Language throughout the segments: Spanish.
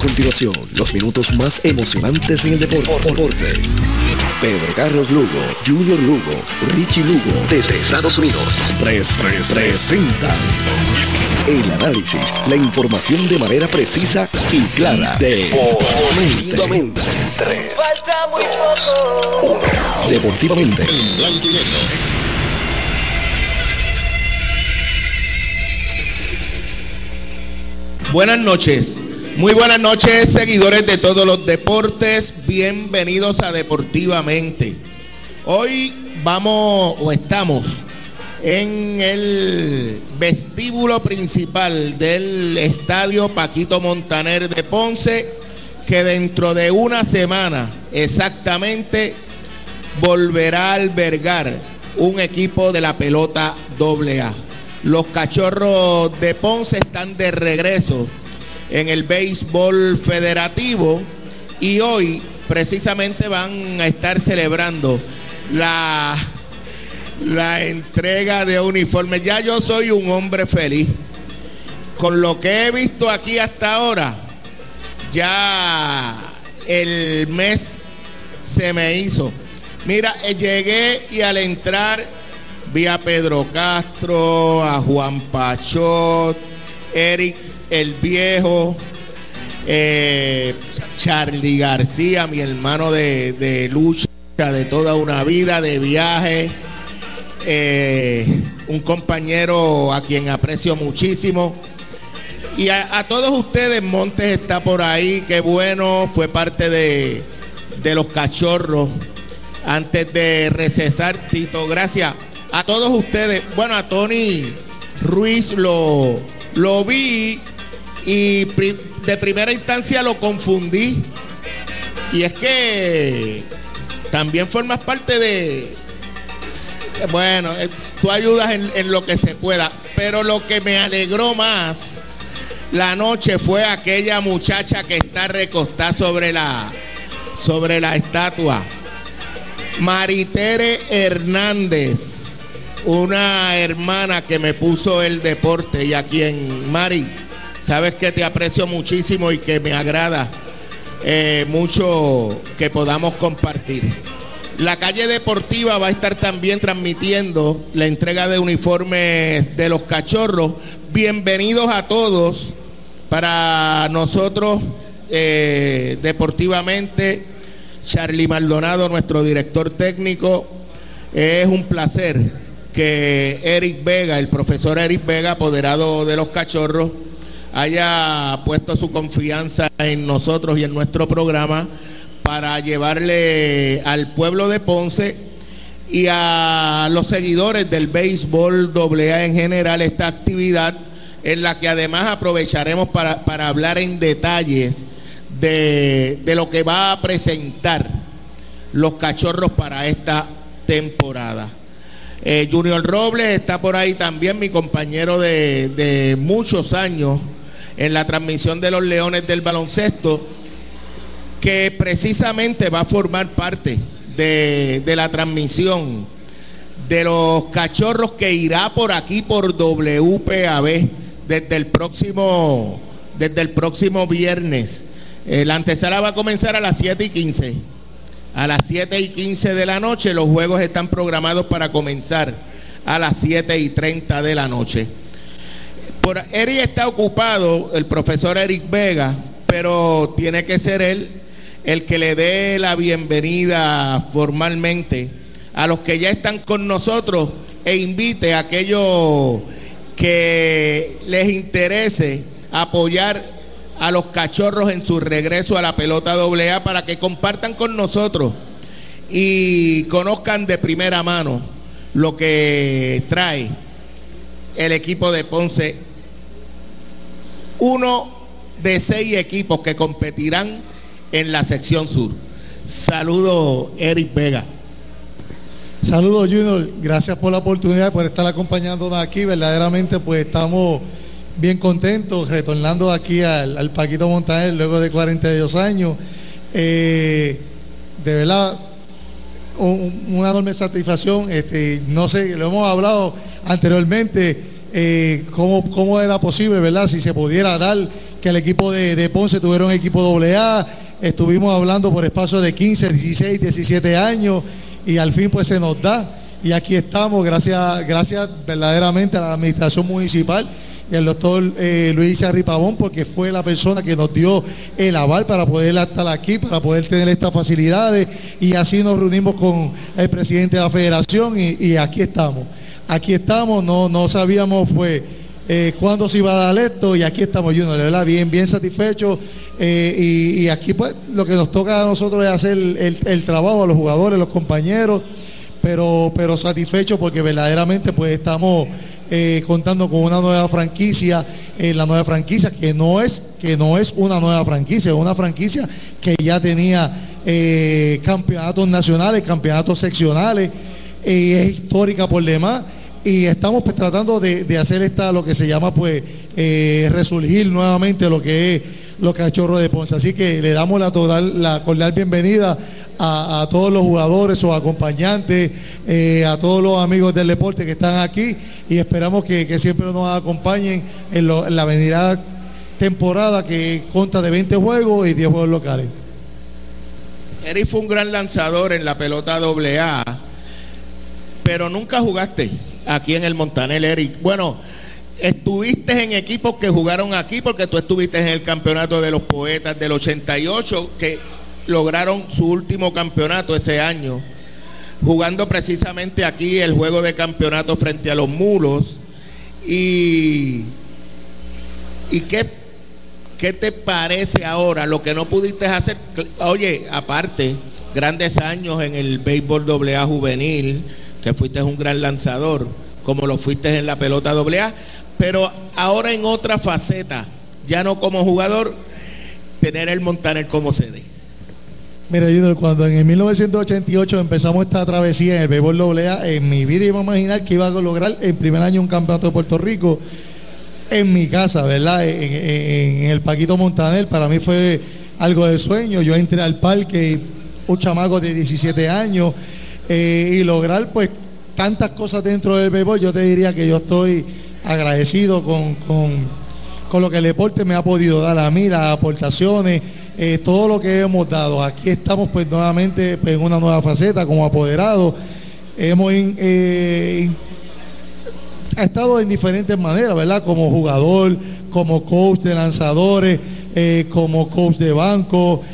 continuación, los minutos más emocionantes en el deporte. Pedro Carlos Lugo, Junior Lugo, Richie Lugo, desde Estados Unidos. Tres, tres, presentan el análisis, la información de manera precisa y clara. Deportivamente. Tres, Falta muy poco. Deportivamente. Buenas noches. Muy buenas noches, seguidores de todos los deportes. Bienvenidos a Deportivamente. Hoy vamos o estamos en el vestíbulo principal del estadio Paquito Montaner de Ponce, que dentro de una semana exactamente volverá a albergar un equipo de la pelota AA. Los cachorros de Ponce están de regreso en el béisbol federativo y hoy precisamente van a estar celebrando la, la entrega de uniformes. Ya yo soy un hombre feliz. Con lo que he visto aquí hasta ahora, ya el mes se me hizo. Mira, eh, llegué y al entrar Vi a Pedro Castro, a Juan Pachot, Eric el Viejo, eh, Charlie García, mi hermano de, lucha de toda una vida, de viaje, eh, un compañero a quien aprecio muchísimo. Y a, todos ustedes, Montes está por ahí, qué bueno, fue parte de, de los cachorros. Antes de recesar, Tito, gracias a todos ustedes. Bueno, a Tony Ruiz lo, lo vi y de primera instancia lo confundí. Y es que también formas parte de... Bueno, eh, tú ayudas en, lo que se pueda. Pero lo que me alegró más la noche fue aquella muchacha que está recostada sobre la, sobre la estatua. Maritere Hernández una hermana que me puso el deporte y a quien, Mari, sabes que te aprecio muchísimo y que me agrada eh, mucho que podamos compartir. La calle deportiva va a estar también transmitiendo la entrega de uniformes de los cachorros. Bienvenidos a todos para nosotros eh, deportivamente. Charlie Maldonado, nuestro director técnico, es un placer que Eric Vega, el profesor Eric Vega, apoderado de los cachorros, haya puesto su confianza en nosotros y en nuestro programa para llevarle al pueblo de Ponce y a los seguidores del béisbol AA en general esta actividad en la que además aprovecharemos para, para hablar en detalles de, de lo que va a presentar los cachorros para esta temporada. Eh, Junior Robles está por ahí también, mi compañero de, muchos años en la transmisión de los Leones del baloncesto, que precisamente va a formar parte de, la transmisión de los cachorros que irá por aquí por WPAB desde el próximo, desde el próximo viernes. Eh, la antesala va a comenzar a las 7 y 15 a las 7 y 15 de la noche. Los juegos están programados para comenzar a las 7 y 30 de la noche. Por, Eric está ocupado, el profesor Eric Vega, pero tiene que ser él el que le dé la bienvenida formalmente a los que ya están con nosotros e invite a aquellos que les interese apoyar a los cachorros en su regreso a la pelota AA para que compartan con nosotros y conozcan de primera mano lo que trae el equipo de Ponce. Uno de seis equipos que competirán en la sección sur. Saludo Eric Vega. Saludos Junior, gracias por la oportunidad por estar acompañándonos aquí. Verdaderamente pues estamos bien contento retornando aquí al, Paquito Montaner luego de 42 años. Eh, de verdad, una enorme satisfacción. Este, no sé, lo hemos hablado anteriormente, eh, cómo, cómo, era posible, ¿verdad? Si se pudiera dar que el equipo de, de Ponce tuviera un equipo doble A. Estuvimos hablando por espacio de 15, 16, 17 años y al fin pues se nos da. Y aquí estamos, gracias, gracias verdaderamente a la administración municipal y al doctor eh, Luis Arripabón, porque fue la persona que nos dio el aval para poder estar aquí, para poder tener estas facilidades. Y así nos reunimos con el presidente de la federación y aquí estamos. Aquí estamos, no, no sabíamos pues eh, cuándo se iba a dar esto y aquí estamos, Junior, de verdad, bien, bien satisfechos. eh, y, aquí pues lo que nos toca a nosotros es hacer el, trabajo a los jugadores, los compañeros, pero, pero satisfechos porque verdaderamente pues estamos eh, contando con una nueva franquicia, la nueva franquicia que no es que no es una nueva franquicia, es una franquicia que ya tenía campeonatos nacionales, campeonatos seccionales, y es histórica por demás y estamos pues, tratando de, hacer esta lo que se llama pues eh, resurgir nuevamente lo que es lo que ha hecho de Ponce. Así que le damos la total, la cordial bienvenida a, todos los jugadores, sus acompañantes, eh, a todos los amigos del deporte que están aquí y esperamos que, siempre nos acompañen en, la venida temporada que consta de 20 juegos y 10 juegos locales. Eric fue un gran lanzador en la pelota doble A, pero nunca jugaste aquí en el Montanel, Eric. Bueno, estuviste en equipos que jugaron aquí porque tú estuviste en el campeonato de los poetas del 88, que lograron su último campeonato ese año, jugando precisamente aquí el juego de campeonato frente a los mulos. Y, ¿y qué ¿Qué te parece ahora lo que no pudiste hacer? Oye, aparte, grandes años en el béisbol AA juvenil, que fuiste un gran lanzador, como lo fuiste en la pelota AA, pero ahora en otra faceta, ya no como jugador, tener el Montaner como sede. Mira, cuando en el 1988 empezamos esta travesía en el béisbol AA, en mi vida iba a imaginar que iba a lograr en primer año un campeonato de Puerto Rico en mi casa, ¿verdad? En- en el Paquito Montaner, para mí fue algo de sueño. Yo entré al parque, un chamaco de 17 años, eh, y lograr pues tantas cosas dentro del béisbol, yo te diría que yo estoy agradecido con, con, con lo que el deporte me ha podido dar a mí, las aportaciones, eh, todo lo que hemos dado. Aquí estamos pues nuevamente pues, en una nueva faceta como apoderados. Hemos eh, estado en diferentes maneras, ¿verdad? Como jugador, como coach de lanzadores, como coach de banco,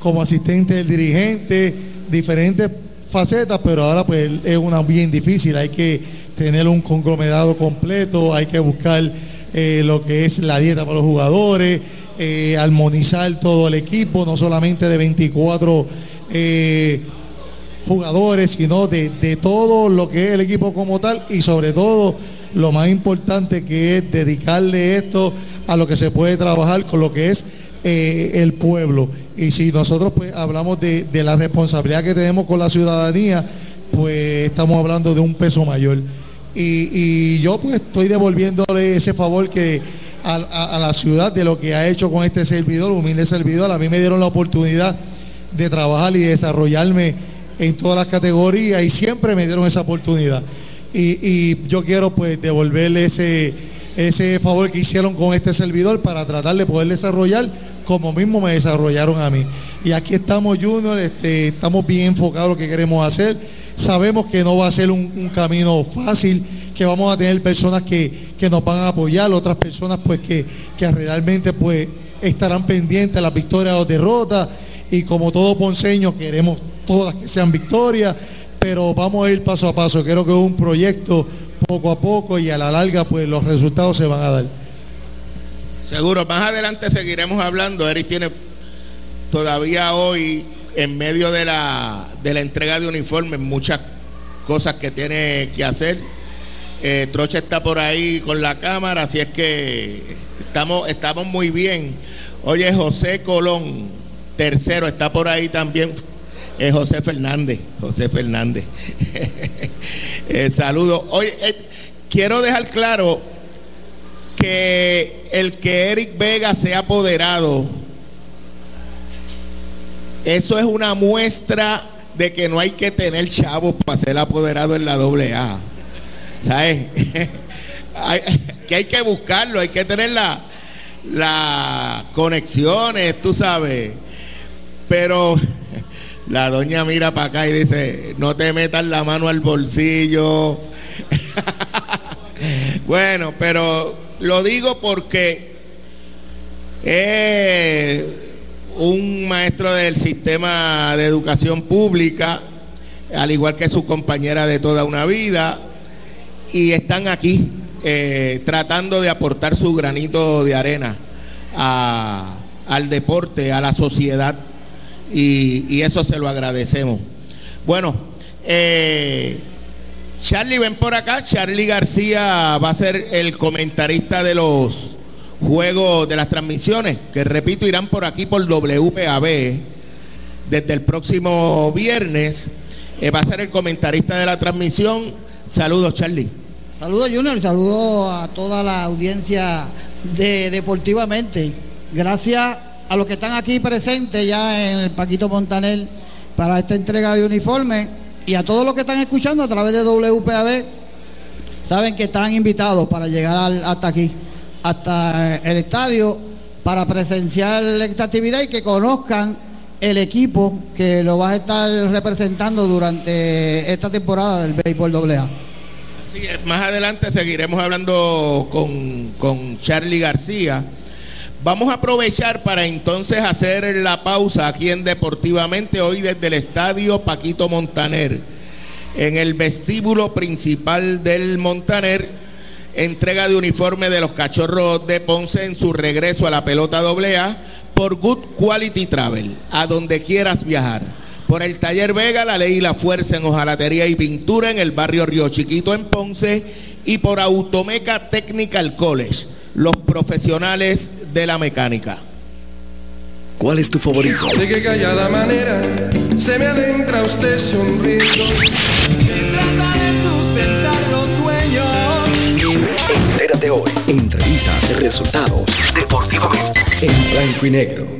como asistente del dirigente, diferentes facetas, pero ahora pues es una bien difícil, hay que tener un conglomerado completo, hay que buscar eh, lo que es la dieta para los jugadores, eh, armonizar todo el equipo, no solamente de 24 eh, jugadores, sino de, de todo lo que es el equipo como tal y sobre todo lo más importante que es dedicarle esto a lo que se puede trabajar con lo que es eh, el pueblo. Y si nosotros pues hablamos de, de la responsabilidad que tenemos con la ciudadanía, pues estamos hablando de un peso mayor. Y, y yo pues estoy devolviéndole ese favor que a, a- a la ciudad de lo que ha hecho con este servidor, humilde servidor. A mí me dieron la oportunidad de trabajar y desarrollarme en todas las categorías y siempre me dieron esa oportunidad. Y, y yo quiero pues devolverle ese, ese favor que hicieron con este servidor para tratar de poder desarrollar como mismo me desarrollaron a mí. Y aquí estamos, Junior, este, estamos bien enfocados en lo que queremos hacer. Sabemos que no va a ser un, camino fácil, que vamos a tener personas que, que nos van a apoyar, otras personas pues que, que realmente pues estarán pendientes de las victorias o derrotas. Y como todo ponceño queremos todas que sean victorias, pero vamos a ir paso a paso. Creo que es un proyecto poco a poco y a la larga pues los resultados se van a dar. Seguro, más adelante seguiremos hablando. Eric tiene todavía hoy, en medio de la, de la entrega de uniformes, muchas cosas que tiene que hacer. Eh, Trocha está por ahí con la cámara, así es que estamos, estamos muy bien. Oye, José Colón, tercero, está por ahí también. Eh, José Fernández, José Fernández. Eh, Saludos. Oye, eh, quiero dejar claro que el que Eric Vega sea apoderado, eso es una muestra de que no hay que tener chavos para ser apoderado en la doble A. ¿Sabes? Que hay que buscarlo, hay que tener la, las conexiones, tú sabes. Pero la doña mira para acá y dice, no te metas la mano al bolsillo. bueno, pero lo digo porque es un maestro del sistema de educación pública, al igual que su compañera de toda una vida, y están aquí eh, tratando de aportar su granito de arena al deporte, a la sociedad, y, eso se lo agradecemos. Bueno, eh, Charlie, ven por acá. Charlie García va a ser el comentarista de los juegos, de las transmisiones, que repito, irán por aquí por WPAB desde el próximo viernes. Eh, va a ser el comentarista de la transmisión. Saludos, Charlie. Saludos, Junior. Saludos a toda la audiencia de Deportivamente. Gracias a los que están aquí presentes ya en el Paquito Montaner para esta entrega de uniforme y a todos los que están escuchando a través de WPAB, saben que están invitados para llegar hasta aquí, hasta el estadio, para presenciar esta actividad y que conozcan el equipo que lo va a estar representando durante esta temporada del Béisbol AA. Más adelante seguiremos hablando con, con Charlie García. Vamos a aprovechar para entonces hacer la pausa aquí en Deportivamente, hoy desde el estadio Paquito Montaner, en el vestíbulo principal del Montaner, entrega de uniforme de los cachorros de Ponce en su regreso a la pelota AA por Good Quality Travel, a donde quieras viajar. Por el Taller Vega, la ley y la fuerza en hojalatería y pintura en el barrio Río Chiquito en Ponce y por Automeca Technical College los profesionales de la mecánica. ¿Cuál es tu favorito? De qué callada manera se me adentra usted sonriendo. Se trata de sustentar los sueños. Entérate hoy. Entrevistas, resultados, deportivamente. En blanco y negro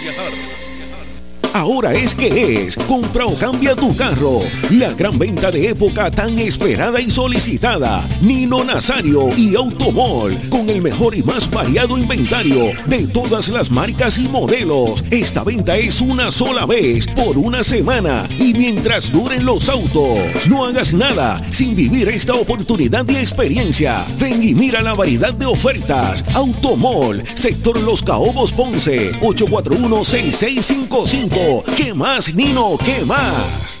Ahora es que es. Compra o cambia tu carro. La gran venta de época tan esperada y solicitada. Nino Nazario y Automol. Con el mejor y más variado inventario de todas las marcas y modelos. Esta venta es una sola vez por una semana y mientras duren los autos. No hagas nada sin vivir esta oportunidad y experiencia. Ven y mira la variedad de ofertas. Automol, sector Los Caobos Ponce, 841 6655 ¿Qué más, Nino? ¿Qué más?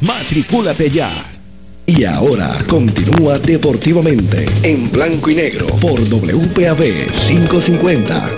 Matricúlate ya. Y ahora continúa deportivamente en blanco y negro por WPAB 550.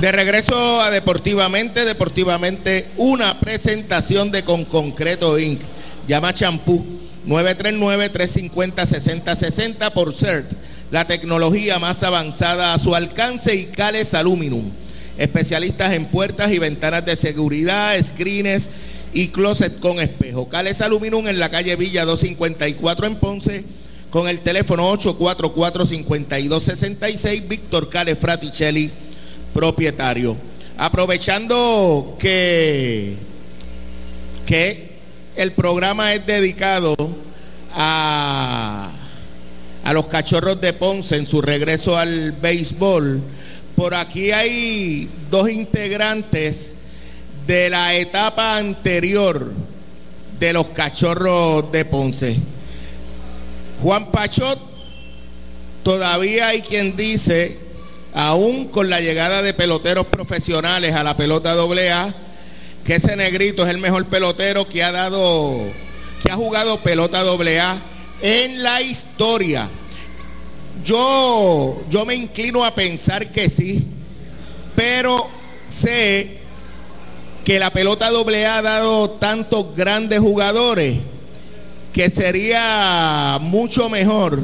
De regreso a Deportivamente, Deportivamente, una presentación de Con Concreto Inc. Llama champú 939-350-6060 por CERT, la tecnología más avanzada a su alcance y Cales Aluminum. Especialistas en puertas y ventanas de seguridad, screens y closet con espejo. Cales Aluminum en la calle Villa 254 en Ponce con el teléfono 844-5266, Víctor Cales Fraticelli, propietario. Aprovechando que, que el programa es dedicado a, a los cachorros de Ponce en su regreso al béisbol, por aquí hay dos integrantes de la etapa anterior de los cachorros de Ponce. Juan Pachot, todavía hay quien dice, aún con la llegada de peloteros profesionales a la pelota AA, que ese negrito es el mejor pelotero que ha dado, que ha jugado pelota AA en la historia. Yo, yo me inclino a pensar que sí, pero sé que la pelota AA ha dado tantos grandes jugadores que sería mucho mejor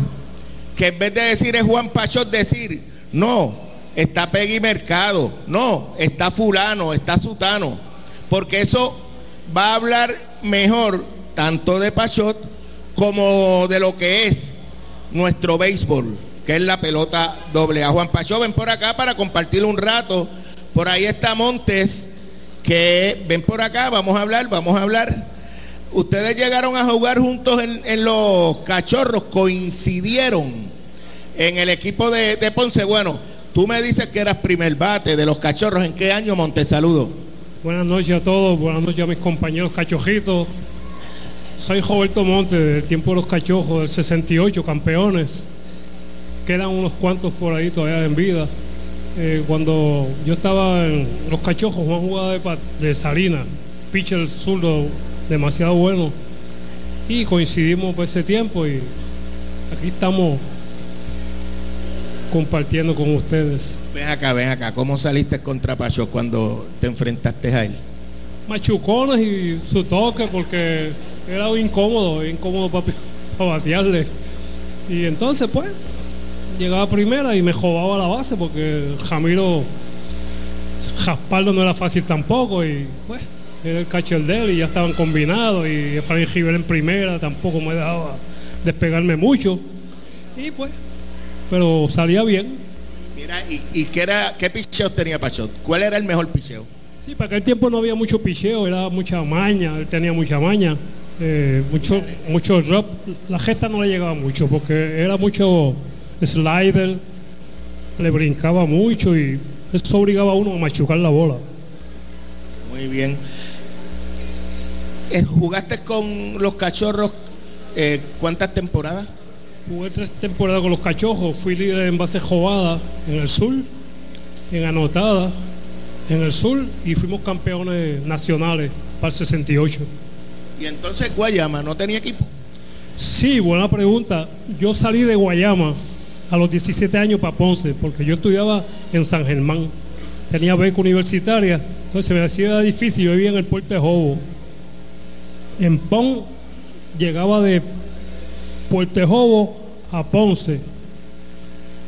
que en vez de decir es Juan Pachot, decir, no, está Peggy Mercado, no, está fulano, está sutano, porque eso va a hablar mejor tanto de Pachot como de lo que es nuestro béisbol, que es la pelota doble. A Juan Pachot ven por acá para compartir un rato. Por ahí está Montes, que ven por acá, vamos a hablar, vamos a hablar. Ustedes llegaron a jugar juntos en, los cachorros, coincidieron en el equipo de, de, Ponce. Bueno, tú me dices que eras primer bate de los cachorros. ¿En qué año, Monte? Saludo. Buenas noches a todos, buenas noches a mis compañeros cachojitos. Soy Roberto Monte del tiempo de los cachojos del 68, campeones. Quedan unos cuantos por ahí todavía en vida. Eh, cuando yo estaba en los cachojos, Juan jugaba de, de Salina, pitcher zurdo demasiado bueno. Y coincidimos por ese tiempo y aquí estamos compartiendo con ustedes. Ven acá, ven acá. ¿Cómo saliste contra Pacho cuando te enfrentaste a él? Machucones y su toque porque era incómodo, incómodo para, para batearle. Y entonces pues llegaba primera y me jodaba la base porque Jamiro Jaspardo no era fácil tampoco y pues era el catcher de él y ya estaban combinados y Efraín Giver en primera tampoco me dejaba despegarme mucho. Y pues pero salía bien. Mira y, y qué era qué picheo tenía Pachot cuál era el mejor picheo sí para aquel tiempo no había mucho picheo era mucha maña él tenía mucha maña eh, mucho mucho drop la gesta no le llegaba mucho porque era mucho slider le brincaba mucho y eso obligaba a uno a machucar la bola muy bien ¿Jugaste con los cachorros eh, cuántas temporadas? Jugué tres temporadas con los cachorros. Fui líder en base jugada en el sur, en anotada en el sur y fuimos campeones nacionales para el 68. ¿Y entonces Guayama no tenía equipo? Sí, buena pregunta. Yo salí de Guayama a los 17 años para Ponce, porque yo estudiaba en San Germán. Tenía beca universitaria, entonces me hacía difícil. Yo vivía en el puerto de Jobo en Pon llegaba de Puerto Jobo a Ponce.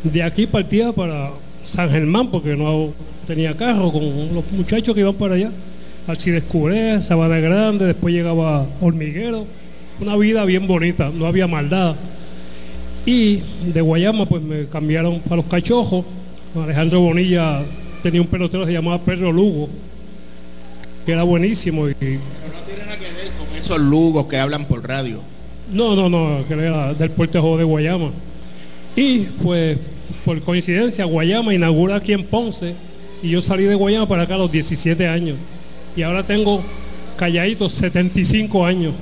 De aquí partía para San Germán porque no tenía carro con los muchachos que iban para allá. Alcides Curé, Sabana Grande, después llegaba Hormiguero. Una vida bien bonita, no había maldad. Y de Guayama pues me cambiaron para los cachojos. Alejandro Bonilla tenía un pelotero que se llamaba Pedro Lugo, que era buenísimo. Y, esos lugos que hablan por radio. No, no, no, que era del puerto de Guayama. Y pues, por coincidencia, Guayama inaugura aquí en Ponce y yo salí de Guayama para acá a los 17 años. Y ahora tengo calladitos 75 años.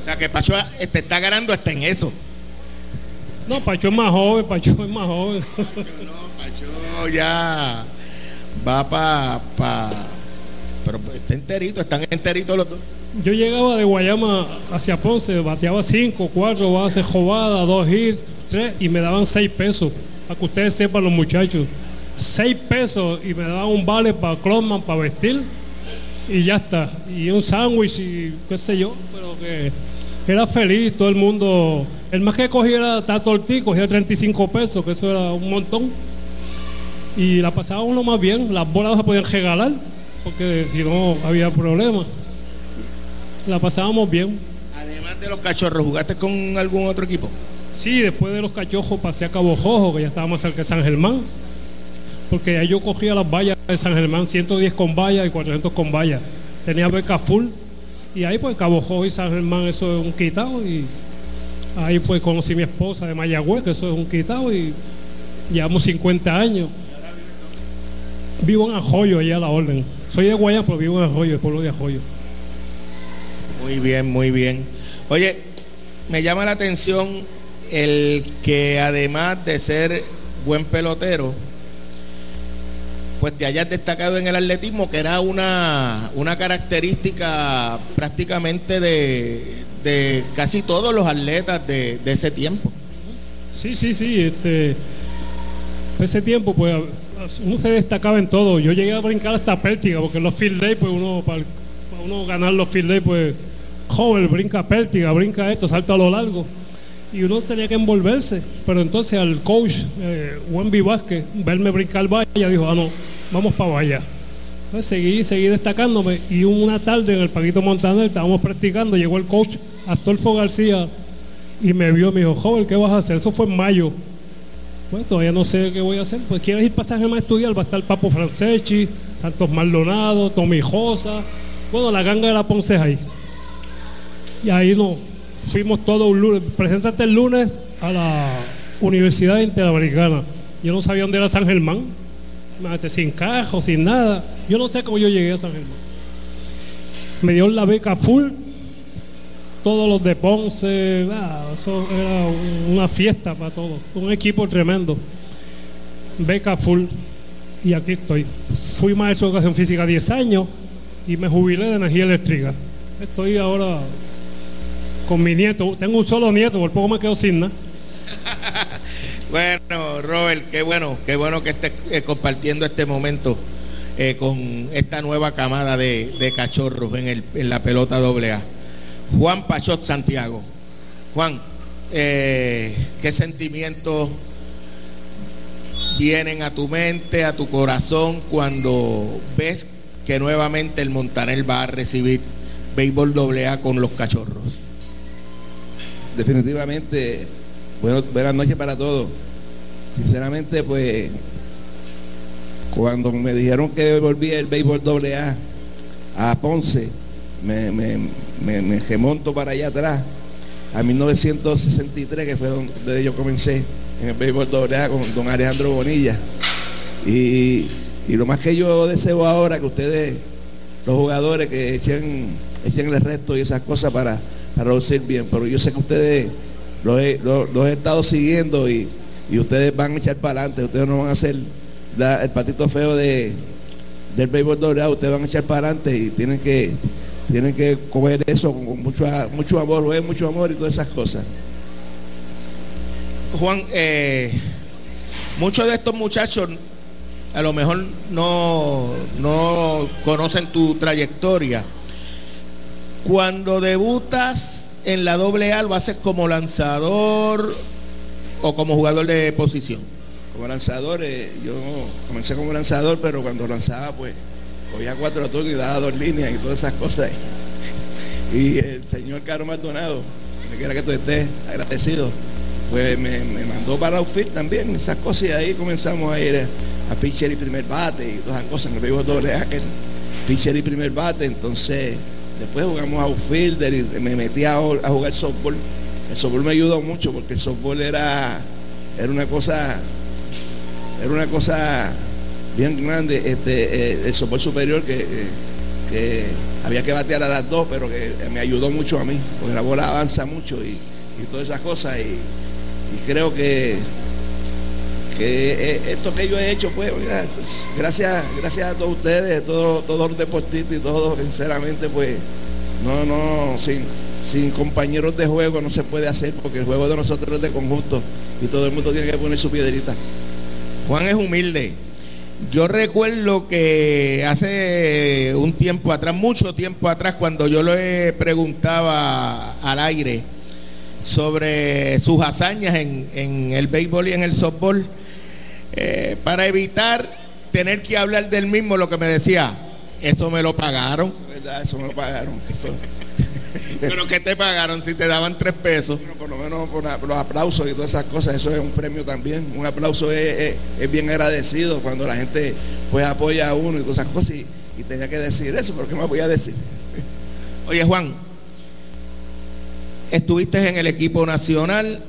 O sea que Pacho te está ganando hasta en eso. No, Pacho es más joven, Pacho es más joven. Pacho, no, Pacho ya va para... Pa, pero está enterito, están enteritos los dos yo llegaba de Guayama hacia Ponce, bateaba cinco, cuatro bases jovadas, dos hits, tres, y me daban seis pesos. Para que ustedes sepan los muchachos. Seis pesos y me daban un vale para Closman, para vestir, y ya está. Y un sándwich y qué sé yo, pero que era feliz, todo el mundo. El más que cogía era Tato Ortiz, cogía 35 pesos, que eso era un montón. Y la pasaba uno más bien, las bolas se podían regalar, porque si no había problema. La pasábamos bien. Además de los cachorros, ¿jugaste con algún otro equipo? Sí, después de los cachojos pasé a Cabo Jojo, que ya estaba más cerca de San Germán. Porque ahí yo cogía las vallas de San Germán, 110 con vallas y 400 con vallas. Tenía beca full. Y ahí pues Cabo Jojo y San Germán eso es un quitado. Y ahí pues conocí mi esposa de Mayagüez, que eso es un quitado. Y llevamos 50 años. Vivo en Arroyo, allá a la orden. Soy de Guayana, pero vivo en Arroyo, el pueblo de Arroyo. Muy bien, muy bien. Oye, me llama la atención el que además de ser buen pelotero, pues te hayas destacado en el atletismo, que era una, una característica prácticamente de, de casi todos los atletas de, de ese tiempo. Sí, sí, sí. Este, ese tiempo, pues uno se destacaba en todo. Yo llegué a brincar hasta pértiga, porque los field day, pues uno, para, para uno ganar los field day, pues joven, brinca pértiga, brinca esto, salta a lo largo. Y uno tenía que envolverse. Pero entonces al coach, eh, Vázquez, verme brincar valla, dijo, ah, no, vamos para valla. Entonces seguí, seguí destacándome. Y una tarde en el Paquito Montaner estábamos practicando, llegó el coach Astolfo García y me vio, me dijo, joven, ¿qué vas a hacer? Eso fue en mayo. Pues todavía no sé qué voy a hacer. Pues quieres ir para San Germán a estudiar, va a estar Papo Franceschi, Santos Maldonado, Tommy Josa, bueno, la ganga de la Ponceja ahí. Y ahí nos fuimos todos un lunes. Preséntate el lunes a la Universidad Interamericana. Yo no sabía dónde era San Germán. Imagínate, sin cajo, sin nada. Yo no sé cómo yo llegué a San Germán. Me dio la beca full. Todos los de Ponce. ah, eso era un- una fiesta para todos. Un equipo tremendo. Beca full. Y aquí estoy. Fui maestro de educación física 10 años y me jubilé de energía eléctrica. Estoy ahora con mi nieto. Tengo un solo nieto, por poco me quedo sin nada. Bueno, Robert, qué bueno, qué bueno que estés eh, compartiendo este momento eh, con esta nueva camada de, cachorros en, el, en la pelota doble A. Juan Pachot Santiago. Juan, eh, ¿qué sentimientos vienen a tu mente, a tu corazón cuando ves que nuevamente el Montaner va a recibir béisbol doble A con los cachorros? definitivamente, bueno, buenas noches para todos. Sinceramente, pues, cuando me dijeron que volvía el béisbol doble A a Ponce, me, me, remonto para allá atrás, a 1963, que fue donde yo comencé en el béisbol doble A con don Alejandro Bonilla. Y, y lo más que yo deseo ahora que ustedes, los jugadores, que echen, echen el resto y esas cosas para, para lucir bien. Pero yo sé que ustedes los he, los- he estado siguiendo y, y ustedes van a echar para adelante. Ustedes no van a hacer la- el patito feo de, del béisbol doblado. Ustedes van a echar para adelante y tienen que tienen que coger eso con, mucho, mucho amor, lo es mucho amor y todas esas cosas. Juan, eh, muchos de estos muchachos a lo mejor no, no conocen tu trayectoria. Cuando debutas en la doble A, ¿lo haces como lanzador o como jugador de posición? Como lanzador, eh, yo comencé como lanzador, pero cuando lanzaba, pues, cogía cuatro turnos y daba dos líneas y todas esas cosas. Y el señor Caro Maldonado, donde quiera que tú estés, agradecido, pues me, me mandó para outfield también, esas cosas, y ahí comenzamos a ir a, pitcher y primer bate y todas esas cosas, en el béisbol doble A, que pitcher y primer bate, entonces después jugamos a outfielder y me metí a, a jugar softball. El softball me ayudó mucho porque el softball era, era una cosa era una cosa bien grande, este, eh, el soporte superior que, que- había que batear a las dos, pero que me ayudó mucho a mí, porque la bola avanza mucho y, y todas esas cosas. Y creo que, que eh, esto que yo he hecho, pues, mira, es- gracias, gracias a todos ustedes, todos, todos los deportistas y todos, sinceramente, pues, no, no, sin, sin compañeros de juego no se puede hacer, porque el juego de nosotros es de conjunto y todo el mundo tiene que poner su piedrita. Juan es humilde. Yo recuerdo que hace un tiempo atrás, mucho tiempo atrás, cuando yo le preguntaba al aire sobre sus hazañas en, en el béisbol y en el softball, eh, para evitar tener que hablar del mismo, lo que me decía, eso me lo pagaron. ¿Verdad? Eso me lo pagaron. Eso- Pero ¿qué te pagaron si te daban tres pesos? Bueno, por lo menos por los aplausos y todas esas cosas, eso es un premio también. Un aplauso es, es- es bien agradecido cuando la gente pues apoya a uno y todas esas cosas. Y, y tenía que decir eso, pero ¿qué más voy a decir? Oye Juan, estuviste en el equipo nacional.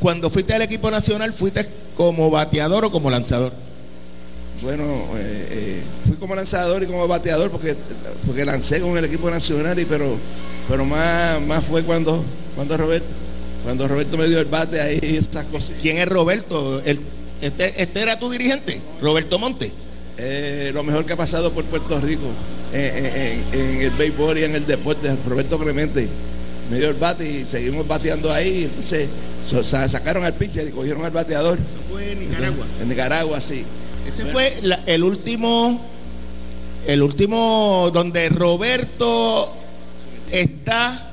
Cuando fuiste al equipo nacional, ¿fuiste como bateador o como lanzador? Bueno, eh, eh, fui como lanzador y como bateador porque, porque lancé con el equipo nacional, y pero, pero más, más fue cuando, cuando Roberto, cuando Roberto me dio el bate ahí y esas cosas. ¿Quién es Roberto? El- este, este era tu dirigente, Roberto Monte. Eh, lo mejor que ha pasado por Puerto Rico en, en- en el béisbol y en el deporte, Roberto Clemente me dio el bate y seguimos bateando ahí, entonces so- sacaron al pitcher y cogieron al bateador. fue en Nicaragua. En Nicaragua, sí. Ese fue la- el último, el último donde Roberto está,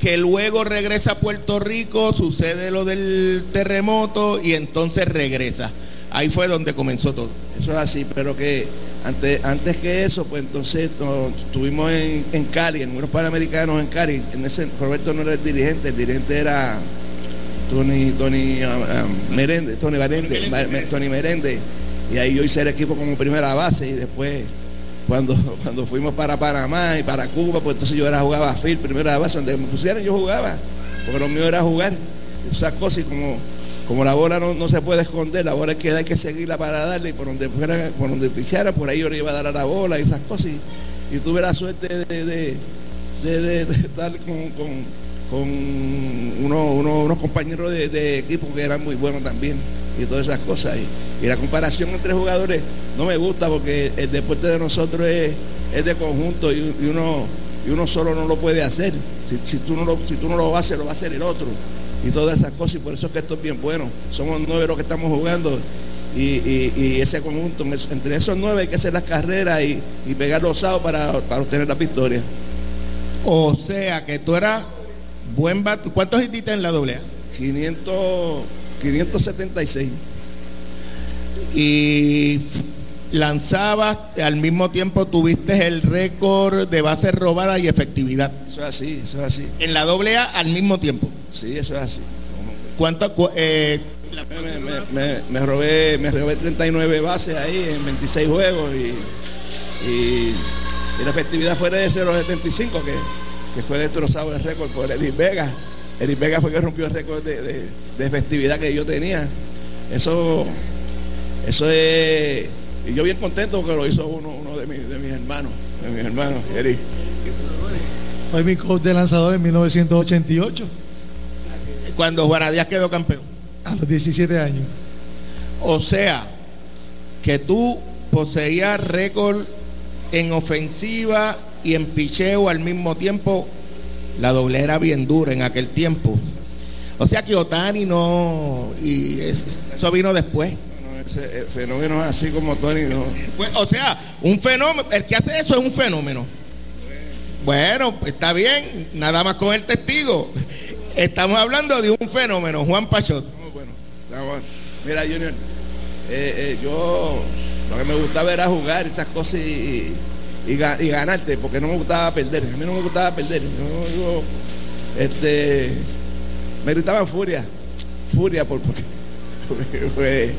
que luego regresa a Puerto Rico, sucede lo del terremoto y entonces regresa. Ahí fue donde comenzó todo. Eso es así, pero que antes, antes que eso, pues entonces estuvimos en, en Cali, en unos panamericanos en Cali. En ese, Roberto no era el dirigente, el dirigente era Tony, Tony ah, ah, Merende, Tony Me- Tony Merende. Y ahí yo hice el equipo como primera base y después cuando, cuando fuimos para Panamá y para Cuba, pues entonces yo era jugaba Phil, primera base, donde me pusieran yo jugaba, porque lo mío era jugar. Esas cosas y como, como la bola no, no se puede esconder, la bola hay que, hay que seguirla para darle y por donde fuera, por donde pichara, por ahí yo le iba a dar a la bola y esas cosas. Y, y tuve la suerte de, de, de- de- estar con, con- con unos, unos- compañeros de, equipo que eran muy buenos también y todas esas cosas. Y, y la comparación entre jugadores no me gusta porque el deporte de nosotros es, es de conjunto y, y uno y uno solo no lo puede hacer. Si, si tú no lo, si tú no lo haces, lo va a hacer el otro. Y todas esas cosas, y por eso es que esto es bien bueno. Somos nueve los que estamos jugando. Y, y- y ese conjunto, entre esos nueve hay que hacer las carreras y, y pegar los sados para, para obtener la victoria. O sea que tú eras buen bat. ¿Cuántos hiciste en la doble A? 500, 576. Y lanzabas, al mismo tiempo tuviste el récord de bases robadas y efectividad. Eso es así, eso es así. En la doble A al mismo tiempo. Sí, eso es así. ¿Cuánto? cu- eh, Me, me- me- me robé, me robé 39 bases ahí en 26 juegos y, y- y la efectividad fue de 0.75 que, que fue destrozado el récord por Edith Vega. Edith Vega fue que rompió el récord de, de- de efectividad que yo tenía. Eso, eso es. Y yo bien contento porque lo hizo uno, uno de, mis, de mis hermanos, de mis hermanos, Eric. Fue mi coach de lanzador en 1988, cuando Juana Díaz quedó campeón. a los 17 años. O sea, que tú poseías récord en ofensiva y en picheo al mismo tiempo. La doble era bien dura en aquel tiempo. O sea que Otani no. Y es- eso vino después. Eh, fenómeno así como Tony, no. Pues, o sea, un fenómeno. El que hace eso es un fenómeno. Bueno, pues está bien. Nada más con el testigo. Estamos hablando de un fenómeno, Juan Pachot. Muy bueno. Mira, Junior, eh, eh, yo lo que me gustaba era jugar esas cosas y, y y ganarte, porque no me gustaba perder. A mí no me gustaba perder. Yo, yo, este, me gritaban furia, furia, por, porque, porque,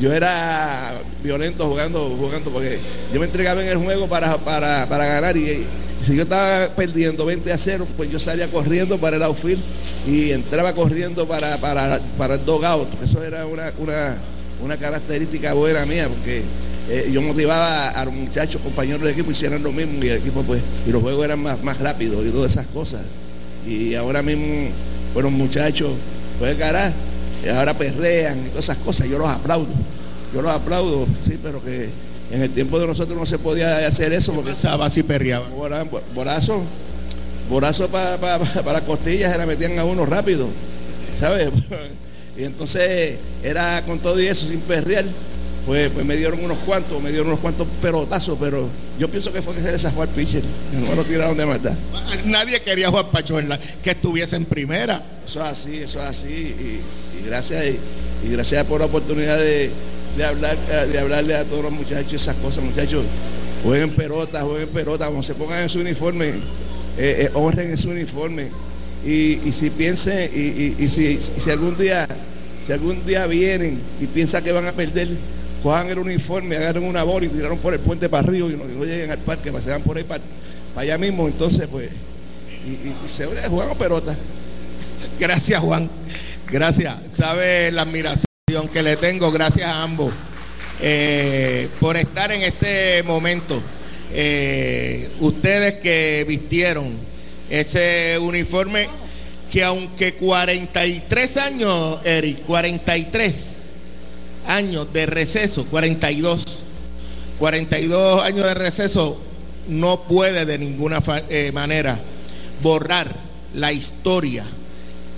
yo era violento jugando, jugando, porque yo me entregaba en el juego para, para, para ganar y, si yo estaba perdiendo 20 a 0, pues yo salía corriendo para el outfield y entraba corriendo para, para, para el dogout. Eso era una, una, una característica buena mía, porque eh, yo motivaba a los muchachos, compañeros del equipo, hicieran lo mismo y el equipo pues, y los juegos eran más, más rápidos y todas esas cosas. Y ahora mismo, bueno, muchachos, pues cara, y ahora perrean y todas esas cosas, yo los aplaudo. Yo los aplaudo, sí, pero que en el tiempo de nosotros no se podía hacer eso porque Pensaba si perreaba. Bora- Borazo, borazo para las costillas se la metían a uno rápido, ¿sabes? Y entonces era con todo y eso, sin perrear, pues, pues me dieron unos cuantos, me dieron unos cuantos pelotazos, pero yo pienso que fue que se desafó al pitcher, no lo tiraron de maldad. Nadie quería a Juan Pacho en la, que estuviese en primera. Eso es así, eso es así, y, y gracias, y, y gracias por la oportunidad de, de hablar, de hablarle a todos los muchachos esas cosas, muchachos. Jueguen pelota, jueguen pelota, cuando se pongan en su uniforme, eh, eh, honren en su uniforme. Y, y si piensen, y, y- y si, y si algún día, si algún día vienen y piensan que van a perder, cojan el uniforme, agarren una bola y tiraron por el puente para arriba y no, no lleguen al parque, pasean por ahí para, allá mismo, entonces pues, y, y, y se jugamos pelota. Gracias, Juan. Gracias. Sabe la admiración que le tengo, gracias a ambos, eh, por estar en este momento. Eh, ustedes que vistieron ese uniforme, que aunque 43 años, Eric, 43 años de receso, 42, 42 años de receso, no puede de ninguna eh, manera borrar la historia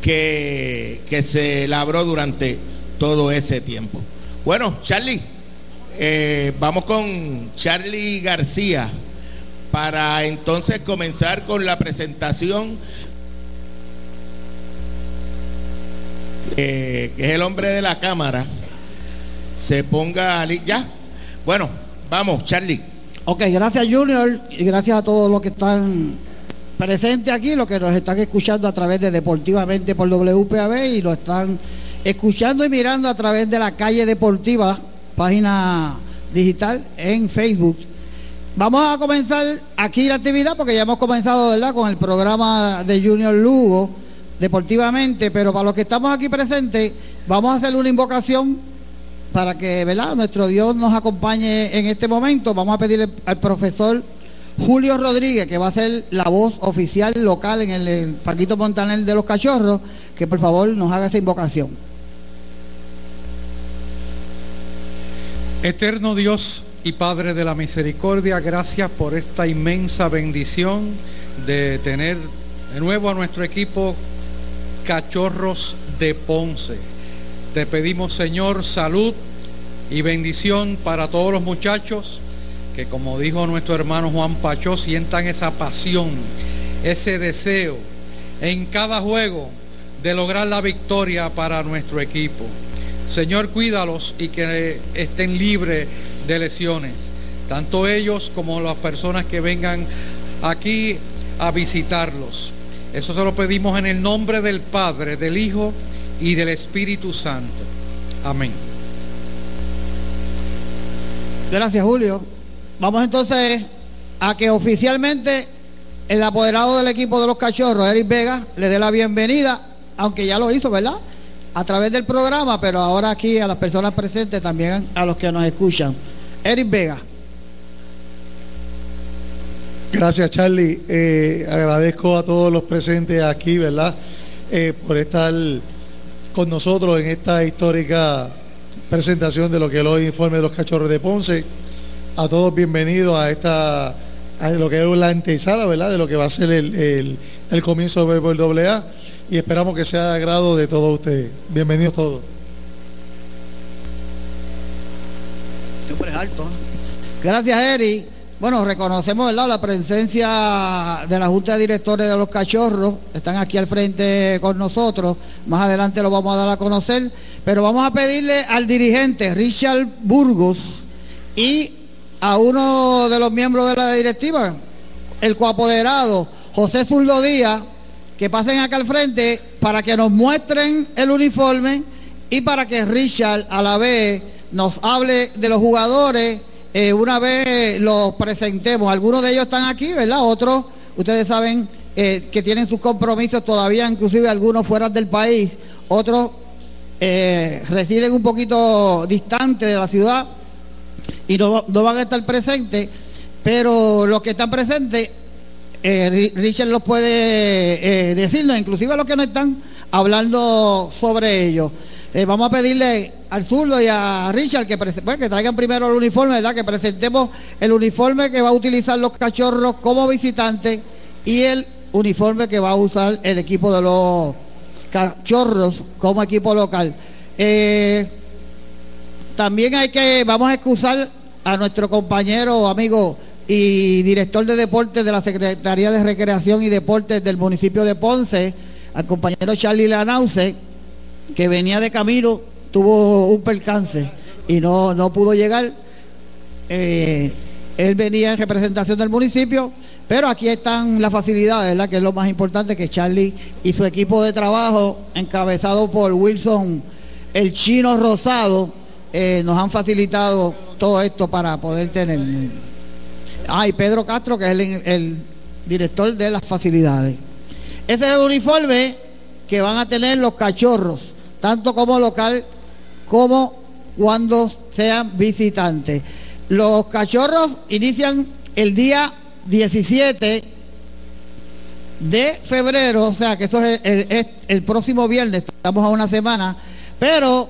que, que se labró durante todo ese tiempo. Bueno, Charlie, eh, vamos con Charlie García para entonces comenzar con la presentación, eh, que es el hombre de la cámara, se ponga ya. Bueno, vamos, Charlie. Ok, gracias Junior y gracias a todos los que están presentes aquí, los que nos están escuchando a través de Deportivamente por WPAB y lo están escuchando y mirando a través de la calle deportiva, página digital en Facebook. Vamos a comenzar aquí la actividad porque ya hemos comenzado, ¿verdad?, con el programa de Junior Lugo, deportivamente, pero para los que estamos aquí presentes, vamos a hacer una invocación para que ¿verdad? nuestro Dios nos acompañe en este momento. Vamos a pedirle al profesor Julio Rodríguez, que va a ser la voz oficial local en el, el Paquito Montaner de los Cachorros, que por favor nos haga esa invocación. Eterno Dios y Padre de la Misericordia, gracias por esta inmensa bendición de tener de nuevo a nuestro equipo Cachorros de Ponce. Te pedimos, Señor, salud y bendición para todos los muchachos que, como dijo nuestro hermano Juan Pachó, sientan esa pasión, ese deseo en cada juego de lograr la victoria para nuestro equipo. Señor, cuídalos y que estén libres de lesiones, tanto ellos como las personas que vengan aquí a visitarlos. Eso se lo pedimos en el nombre del Padre, del Hijo del Espíritu Santo. Amén. Gracias, Julio. Vamos entonces a que oficialmente el apoderado del equipo de los cachorros, Eric Vega, le dé la bienvenida, aunque ya lo hizo, ¿verdad? A través del programa, pero ahora aquí a las personas presentes, también a los que nos escuchan. Eric Vega. Gracias, Charlie. Eh, agradezco a todos los presentes aquí, ¿verdad? Eh, por estar con nosotros en esta histórica presentación de lo que es el informe de los cachorros de Ponce. A todos bienvenidos a esta a lo que es la antesala, ¿verdad? De lo que va a ser el, el, el comienzo del AA y esperamos que sea de agrado de todos ustedes. Bienvenidos todos. Gracias, Eric. Bueno, reconocemos la presencia de la Junta de Directores de los Cachorros. Están aquí al frente con nosotros. Más adelante lo vamos a dar a conocer. Pero vamos a pedirle al dirigente Richard Burgos y a uno de los miembros de la directiva, el coapoderado José Zurdo Díaz, que pasen acá al frente para que nos muestren el uniforme y para que Richard a la vez nos hable de los jugadores eh, una vez los presentemos. Algunos de ellos están aquí, ¿verdad? Otros, ustedes saben eh, que tienen sus compromisos todavía, inclusive algunos fuera del país, otros eh, residen un poquito distante de la ciudad y no, no van a estar presentes, pero los que están presentes, Richard los puede decirnos, inclusive los que no están hablando sobre ellos. Eh, vamos a pedirle al zurdo y a Richard que, traigan primero el uniforme, ¿verdad? Que presentemos el uniforme que va a utilizar los cachorros como visitantes y el uniforme que va a usar el equipo de los cachorros como equipo local. Eh, también hay que, vamos a excusar a nuestro compañero, amigo y director de deportes de la Secretaría de Recreación y Deportes del municipio de Ponce, al compañero Charlie Lanause, que venía de camino, tuvo un percance y no, no pudo llegar. Eh, él venía en representación del municipio, pero aquí están las facilidades. Que es lo más importante que Charlie y su equipo de trabajo, encabezado por Wilson, el chino rosado, eh, nos han facilitado todo esto para poder tener. Ah, Pedro Castro, que es el, el director de las facilidades. Ese es el uniforme que van a tener los cachorros, tanto como local como cuando sean visitantes. Los cachorros inician el día 17 de febrero, o sea que eso es el, próximo viernes, estamos a una semana, pero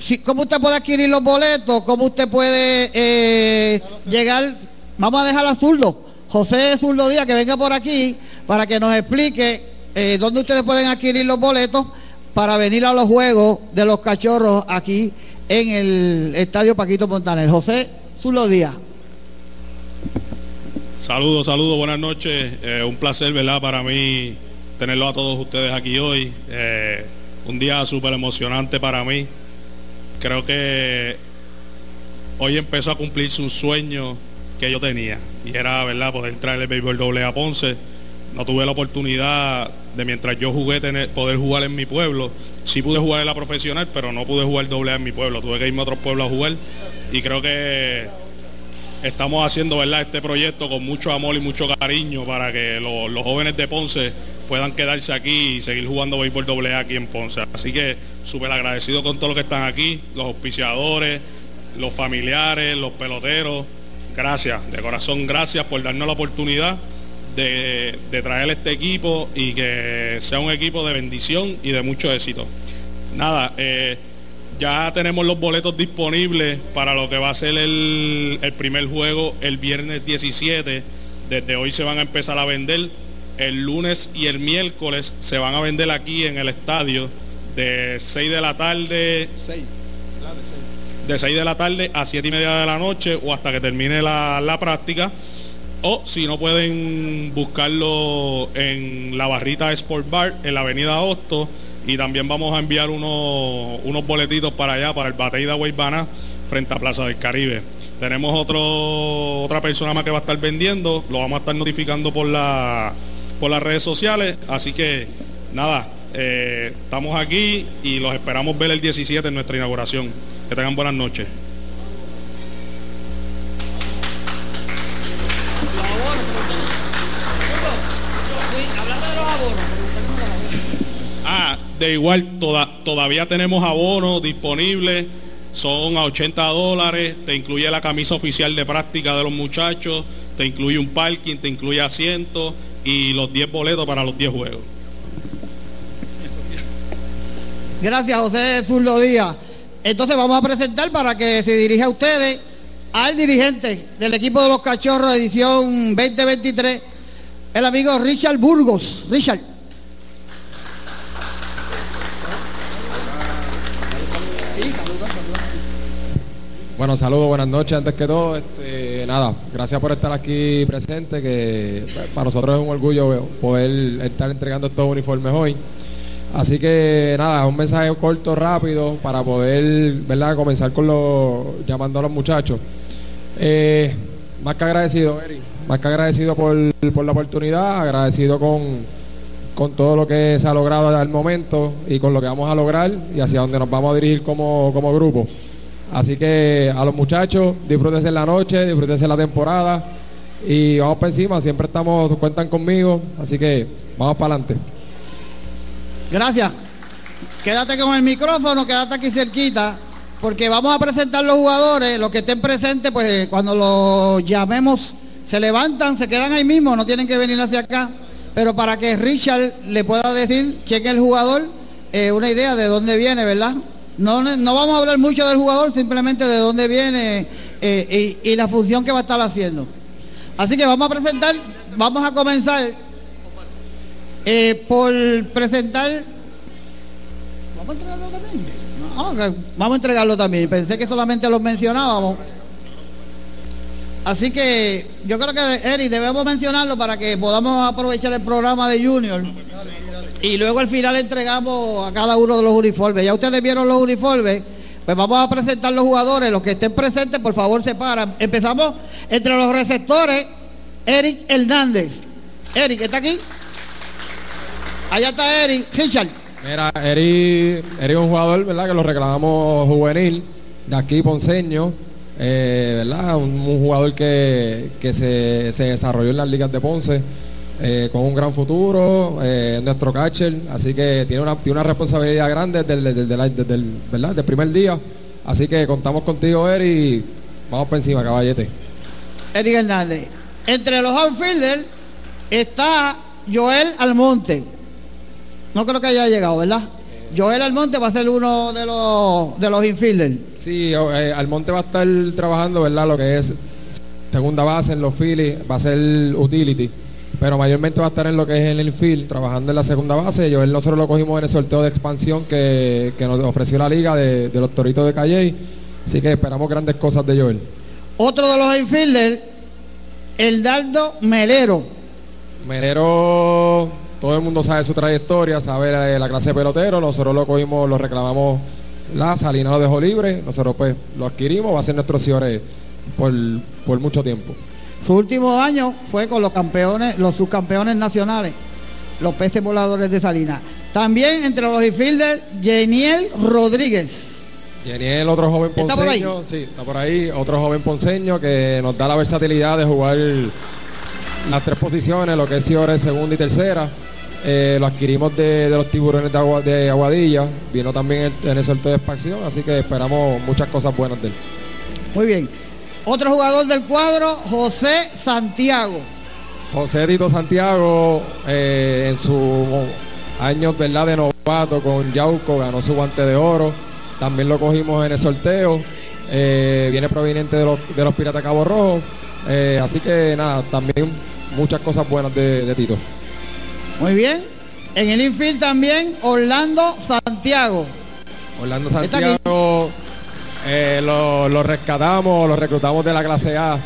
si, ¿cómo usted puede adquirir los boletos? ¿Cómo usted puede eh, llegar? Vamos a dejar a Zurdo, José Zurdo Díaz, que venga por aquí para que nos explique eh, dónde ustedes pueden adquirir los boletos para venir a los juegos de los cachorros aquí en el Estadio Paquito Montaner. José Zurdo Díaz. Saludos, saludos, buenas noches. Eh, un placer, ¿verdad? Para mí tenerlo a todos ustedes aquí hoy. Eh, un día súper emocionante para mí. Creo que hoy empezó a cumplirse un sueño que yo tenía y era, ¿verdad? Poder traer el béisbol doble a Ponce. No tuve la oportunidad de mientras yo jugué tener, poder jugar en mi pueblo. Sí pude jugar en la profesional, pero no pude jugar doble en mi pueblo. Tuve que irme a otro pueblo a jugar y creo que estamos haciendo verdad este proyecto con mucho amor y mucho cariño para que lo- los jóvenes de Ponce puedan quedarse aquí y seguir jugando béisbol doble aquí en Ponce. Así que súper agradecido con todos los que están aquí, los auspiciadores, los familiares, los peloteros. Gracias, de corazón gracias por darnos la oportunidad de, de traer este equipo y que sea un equipo de bendición y de mucho éxito. Nada, eh, ya tenemos los boletos disponibles para lo que va a ser el, el primer juego el viernes 17. Desde hoy se van a empezar a vender. El lunes y el miércoles se van a vender aquí en el estadio de 6 de la tarde. De 6 de la tarde a 7 y media de la noche o hasta que termine la, la práctica. O si no pueden buscarlo en la barrita Sport Bar en la avenida Hosto. Y también vamos a enviar unos, unos boletitos para allá, para el Batey de Guaybana, frente a Plaza del Caribe. Tenemos otro, otra persona más que va a estar vendiendo, lo vamos a estar notificando por, la, por las redes sociales. Así que nada, eh, estamos aquí y los esperamos ver el 17 en nuestra inauguración. Que tengan buenas noches. De igual, toda- todavía tenemos abonos disponibles, son a 80 dólares, te incluye la camisa oficial de práctica de los muchachos, te incluye un parking, te incluye asientos y los 10 boletos para los 10 juegos. Gracias, José Zurdo Díaz. Entonces vamos a presentar para que se dirija a ustedes al dirigente del equipo de los cachorros edición 2023, el amigo Richard Burgos. Richard. Bueno, saludos, buenas noches. Antes que todo, este, nada, gracias por estar aquí presente, que pues, para nosotros es un orgullo poder estar entregando estos uniformes hoy. Así que nada, un mensaje corto, rápido, para poder, ¿verdad?, comenzar con los, llamando a los muchachos. Eh, más que agradecido, Eri, más que agradecido por, por la oportunidad, agradecido con, con todo lo que se ha logrado al momento y con lo que vamos a lograr y hacia dónde nos vamos a dirigir como, como grupo. Así que a los muchachos, disfrútense la noche, disfrútense la temporada y vamos para encima, siempre estamos, cuentan conmigo, así que vamos para adelante. Gracias. Quédate con el micrófono, quédate aquí cerquita, porque vamos a presentar los jugadores, los que estén presentes, pues cuando los llamemos, se levantan, se quedan ahí mismo, no tienen que venir hacia acá. Pero para que Richard le pueda decir quién es el jugador, eh, una idea de dónde viene, ¿verdad? No, no vamos a hablar mucho del jugador, simplemente de dónde viene eh, y, la función que va a estar haciendo. Así que vamos a presentar, vamos a comenzar eh, por presentar. ¿Vamos a entregarlo también? No, ok, Vamos a entregarlo también. Pensé que solamente los mencionábamos. Así que yo creo que, Eric, debemos mencionarlo para que podamos aprovechar el programa de Junior. Y luego al final entregamos a cada uno de los uniformes. Ya ustedes vieron los uniformes. Pues vamos a presentar los jugadores. Los que estén presentes, por favor, se paran. Empezamos entre los receptores. Eric Hernández. Eric, ¿está aquí? Allá está Eric. Richard. Mira, Eri, Eri es un jugador, ¿verdad? Que lo reclamamos juvenil, de aquí, Ponceño, eh, ¿verdad? Un, un jugador que, que se, se desarrolló en las ligas de Ponce, eh, con un gran futuro, eh, es nuestro catcher, así que tiene una, tiene una responsabilidad grande desde, el- desde la- desde el, ¿verdad? Del primer día. Así que contamos contigo, Eri, vamos para encima, caballete. Eric Hernández. Entre los outfielders está Joel Almonte. No creo que haya llegado, ¿verdad? Joel Almonte va a ser uno de los de los infielders. Sí, eh, Almonte va a estar trabajando, ¿verdad? Lo que es segunda base en los Phillies, va a ser utility, pero mayormente va a estar en lo que es en el infield, trabajando en la segunda base. Yo él nosotros lo cogimos en el sorteo de expansión que, que nos ofreció la liga de, de los Toritos de Calle, así que esperamos grandes cosas de Joel. Otro de los infielders, el Dardo Melero. Melero, todo el mundo sabe su trayectoria, sabe la, la clase de pelotero, nosotros lo cogimos, lo reclamamos, la Salina lo dejó libre, nosotros pues lo adquirimos, va a ser nuestro Ciore por, por mucho tiempo. Su último año fue con los campeones, los subcampeones nacionales, los peces voladores de Salinas. También entre los infielders, Jeniel Rodríguez. Geniel, otro joven ¿Está por ahí? ponceño, sí, está por ahí, otro joven ponceño que nos da la versatilidad de jugar las tres posiciones, lo que es Ciore, segunda y tercera. Eh, lo adquirimos de, de los tiburones de, Agua- de Aguadilla, vino también en, en el sorteo de expansión, así que esperamos muchas cosas buenas de él. Muy bien. Otro jugador del cuadro, José Santiago. José Tito Santiago, eh, en sus años ¿verdad? de novato con Yauco, ganó su guante de oro. También lo cogimos en el sorteo. Eh, viene proveniente de los, de los Piratas Cabo Rojo. Eh, así que nada, también muchas cosas buenas de, de Tito. Muy bien. En el infield también, Orlando Santiago. Orlando. Santiago eh, lo, lo rescatamos, lo reclutamos de la clase A.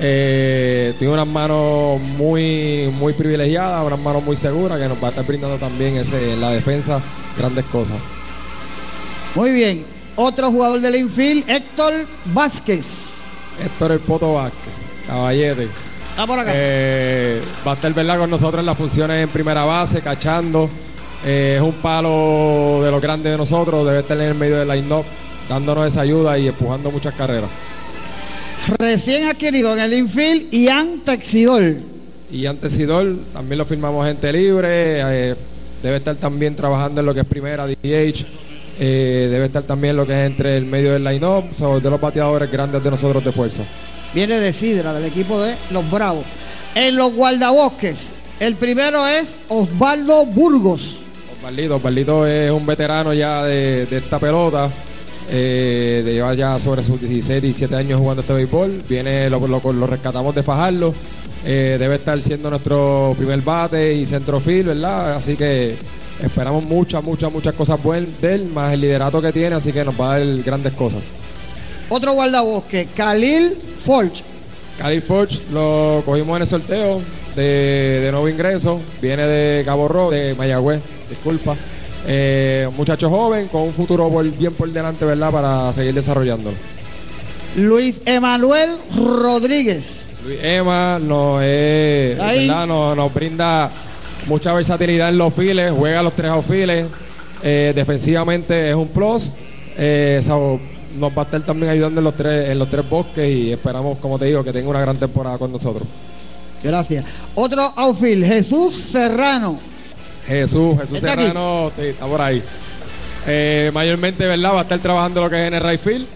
Eh, tiene unas manos muy, muy privilegiadas, unas manos muy seguras que nos va a estar brindando también ese, en la defensa grandes cosas. Muy bien. Otro jugador del infield, Héctor Vázquez. Héctor El Poto Vázquez, caballete. Por acá. Eh, va a estar ¿verdad? con nosotros en las funciones en primera base, cachando. Eh, es un palo de los grandes de nosotros, debe estar en el medio del line-up, dándonos esa ayuda y empujando muchas carreras. Recién adquirido en el infield, Ian Texidor. Y antes Sidor, también lo firmamos gente libre, eh, debe estar también trabajando en lo que es primera DH, eh, debe estar también lo que es entre el medio del line-up, son de los bateadores grandes de nosotros de fuerza. Viene de Sidra, del equipo de los Bravos. En los guardabosques, el primero es Osvaldo Burgos. Osvaldito, Osvaldito es un veterano ya de, de esta pelota, eh, de llevar ya sobre sus 16, 17 años jugando este béisbol, viene, lo, lo- lo rescatamos de Fajarlo, eh, debe estar siendo nuestro primer bate y centrofil, ¿verdad? Así que esperamos muchas, muchas, muchas cosas buenas de él, más el liderato que tiene, así que nos va a dar grandes cosas. Otro guardabosque, Khalil Forge. Cali Forge lo cogimos en el sorteo de, de nuevo ingreso. Viene de Cabo Rojo, de Mayagüez, disculpa. Eh, un muchacho joven con un futuro por- bien por delante, ¿verdad? Para seguir desarrollándolo. Luis Emanuel Rodríguez. Luis Emma nos, eh. ¿verdad? nos, nos brinda mucha versatilidad en los files, juega los tres outfiles. Eh, defensivamente es un plus. Eh, so, nos va a estar también ayudando en los tres, en los tres bosques y esperamos, como te digo, que tenga una gran temporada con nosotros. Gracias. Otro outfield, Jesús Serrano. Jesús, Jesús ¿Está? Serrano, sí, está por ahí. Eh, mayormente, ¿verdad? Va a estar trabajando lo que es en el right field.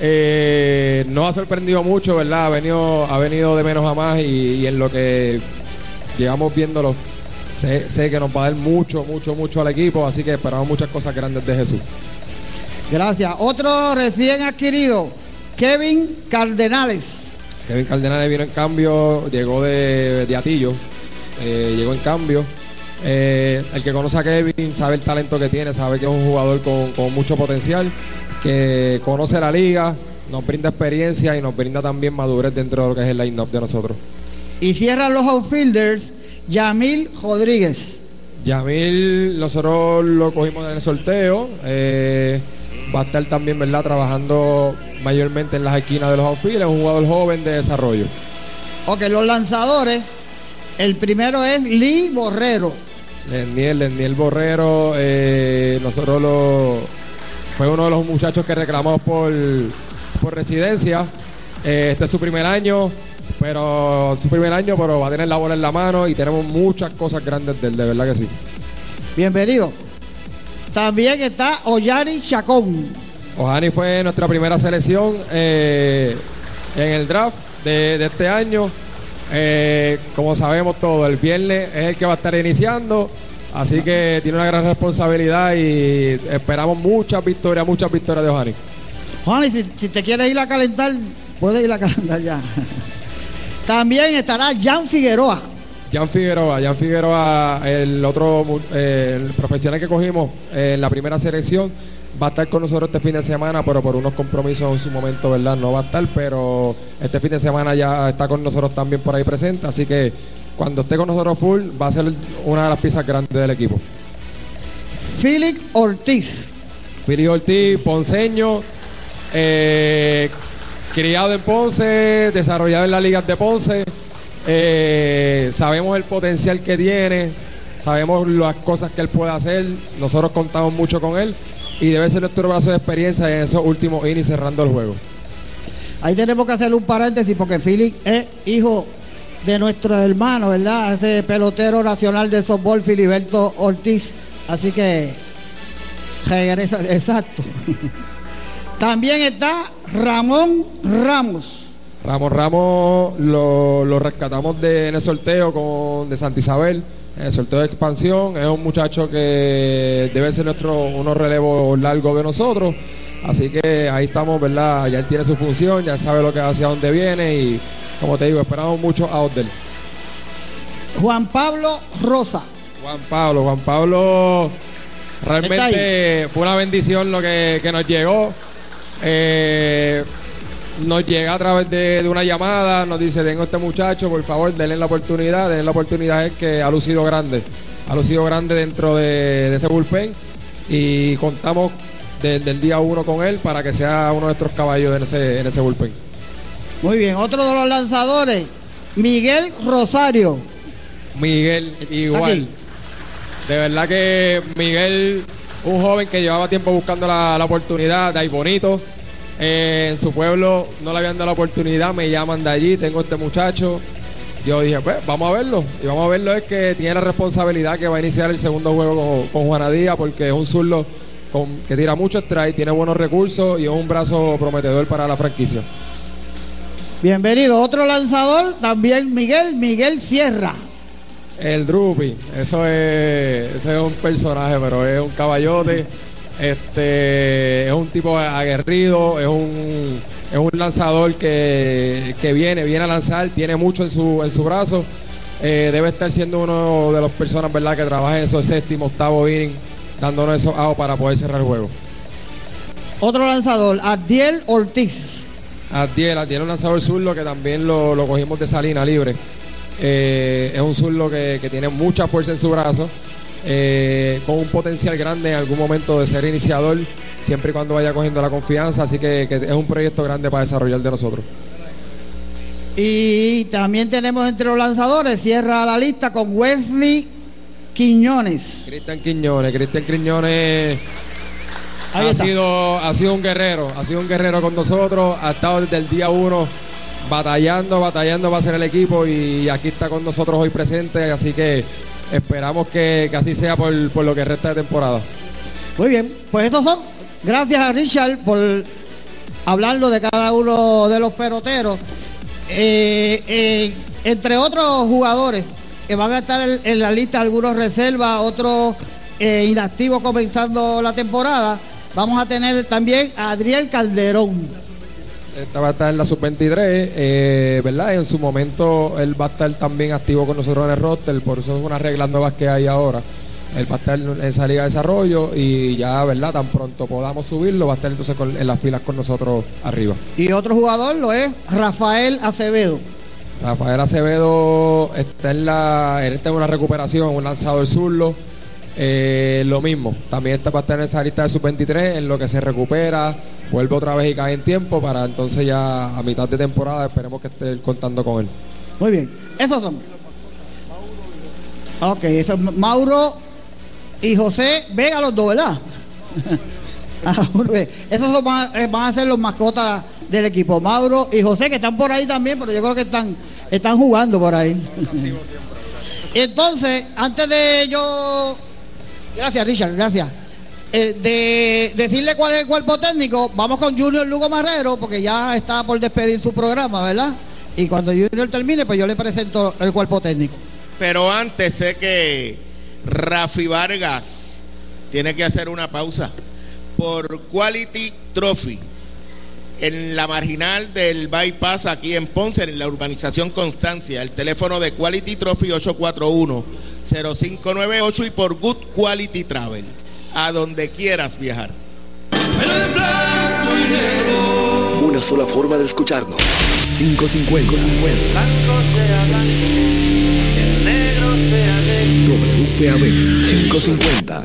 Eh, no ha sorprendido mucho, ¿verdad? Ha venido, ha venido de menos a más y, y en lo que llegamos viéndolo, sé, sé que nos va a dar mucho, mucho, mucho al equipo, así que esperamos muchas cosas grandes de Jesús. Gracias. Otro recién adquirido, Kevin Cardenales. Kevin Cardenales vino en cambio, llegó de, de Atillo, eh, llegó en cambio. Eh, el que conoce a Kevin sabe el talento que tiene, sabe que es un jugador con, con mucho potencial, que conoce la liga, nos brinda experiencia y nos brinda también madurez dentro de lo que es el line-up de nosotros. Y cierran los outfielders Yamil Rodríguez. Yamil, nosotros lo cogimos en el sorteo. eh, va a estar también, ¿verdad? Trabajando mayormente en las esquinas de los outfields. Es un jugador joven de desarrollo. Ok, los lanzadores. El primero es Lee Borrero. Leniel, Leniel Borrero, eh, nosotros lo fue uno de los muchachos que reclamamos por, por residencia. Eh, este es su primer año, pero su primer año, pero va a tener la bola en la mano y tenemos muchas cosas grandes de él, de verdad que sí. Bienvenido. También está Oyari Chacón. Ojani fue nuestra primera selección eh, en el draft de, de este año. Eh, como sabemos todo, el viernes es el que va a estar iniciando, así que tiene una gran responsabilidad y esperamos muchas victorias, muchas victorias de Ojani. Juan, y si, si te quieres ir a calentar, puedes ir a calentar ya. También estará Jan Figueroa. Jan Figueroa, Jan Figueroa, el otro eh, el profesional que cogimos en la primera selección, va a estar con nosotros este fin de semana, pero por unos compromisos en su momento, ¿verdad? No va a estar, pero este fin de semana ya está con nosotros también por ahí presente, así que cuando esté con nosotros full, va a ser una de las piezas grandes del equipo. Philip Ortiz. Fili Ortiz, ponceño, eh, criado en Ponce, desarrollado en las ligas de Ponce. Eh, sabemos el potencial que tiene, sabemos las cosas que él puede hacer. Nosotros contamos mucho con él y debe ser nuestro brazo de experiencia en esos últimos innings cerrando el juego. Ahí tenemos que hacer un paréntesis porque Philip es hijo de nuestro hermano, ¿verdad? Ese pelotero nacional de softball, Filiberto Ortiz. Así que regresa, exacto. También está Ramón Ramos. Ramos Ramos lo, lo rescatamos de, en el sorteo con, de Santa Isabel, en el sorteo de expansión. Es un muchacho que debe ser nuestro unos relevos largos de nosotros. Así que ahí estamos, ¿verdad? Ya él tiene su función, ya sabe lo que hacia dónde viene y como te digo, esperamos mucho de él. Juan Pablo Rosa. Juan Pablo, Juan Pablo realmente fue una bendición lo que, que nos llegó. Eh, nos llega a través de, de una llamada, nos dice, tengo este muchacho, por favor, denle la oportunidad, denle la oportunidad, es que ha lucido grande, ha lucido grande dentro de, de ese bullpen y contamos desde el día uno con él para que sea uno de nuestros caballos en ese, en ese bullpen. Muy bien, otro de los lanzadores, Miguel Rosario. Miguel, igual. Aquí. De verdad que Miguel, un joven que llevaba tiempo buscando la, la oportunidad, de ahí bonito. Eh, en su pueblo no le habían dado la oportunidad, me llaman de allí, tengo este muchacho. Yo dije, pues vamos a verlo. Y vamos a verlo es que tiene la responsabilidad que va a iniciar el segundo juego con, con Juana Díaz, porque es un zurdo con- que tira mucho strike, tiene buenos recursos y es un brazo prometedor para la franquicia. Bienvenido. Otro lanzador, también Miguel, Miguel Sierra. El Drupi, eso es, eso es un personaje, pero es un caballote. Este es un tipo aguerrido, es un, es un lanzador que, que viene, viene a lanzar, tiene mucho en su, en su brazo. Eh, debe estar siendo uno de las personas verdad que trabaja en esos séptimo, octavo inning, dándonos esos outs para poder cerrar el juego. Otro lanzador, Adiel Ortiz. Adiel, Adiel es un lanzador zurdo que también lo, lo cogimos de Salina libre. Eh, es un zurdo que, que tiene mucha fuerza en su brazo, eh, con un potencial grande en algún momento de ser iniciador, siempre y cuando vaya cogiendo la confianza. Así que, que es un proyecto grande para desarrollar de nosotros. Y también tenemos entre los lanzadores, cierra la lista con Wesley Quiñones. Cristian Quiñones, Cristian Quiñones Ahí ha está. sido, ha sido un guerrero, ha sido un guerrero con nosotros, ha estado desde el día uno batallando, batallando para ser el equipo y aquí está con nosotros hoy presente, así que esperamos que, que así sea por, por lo que resta de temporada. Muy bien, pues estos son, gracias a Richard por hablarlo de cada uno de los peloteros. Eh, eh, entre otros jugadores que van a estar en, la lista, algunos reservas, otros eh, inactivos comenzando la temporada, vamos a tener también a Adriel Calderón. Esta va a estar en la sub-23, eh, ¿verdad? En su momento él va a estar también activo con nosotros en el roster, por eso es unas reglas nuevas que hay ahora. Él va a estar en esa liga de desarrollo y ya, ¿verdad? Tan pronto podamos subirlo, va a estar entonces con- en las filas con nosotros arriba. Y otro jugador lo es Rafael Acevedo. Rafael Acevedo está en la él está en una recuperación, un lanzador zurdo. Eh, lo mismo, también está para estar en esa lista de sub-23, en lo que se recupera, vuelve otra vez y cae en tiempo para entonces ya a mitad de temporada esperemos que esté contando con él. Muy bien, esos son. Ok, esos son Mauro y José Vega, los dos, ¿verdad? Ah. Esos son, eh, van a ser los mascotas del equipo. Mauro y José, que están por ahí también, pero yo creo que están, están jugando por ahí. Entonces, antes de yo. Gracias, Richard, gracias. Eh, de decirle cuál es el cuerpo técnico, vamos con Junior Lugo Marrero, porque ya está por despedir su programa, ¿verdad? Y cuando Junior termine, pues yo le presento el cuerpo técnico. Pero antes sé que Rafi Vargas tiene que hacer una pausa por Quality Trophy en la marginal del bypass aquí en Ponce, en la urbanización Constancia. El teléfono de Quality Trophy 841-0598 y por Good Quality Travel, a donde quieras viajar. Una sola forma de escucharnos. 550. WPAB 550.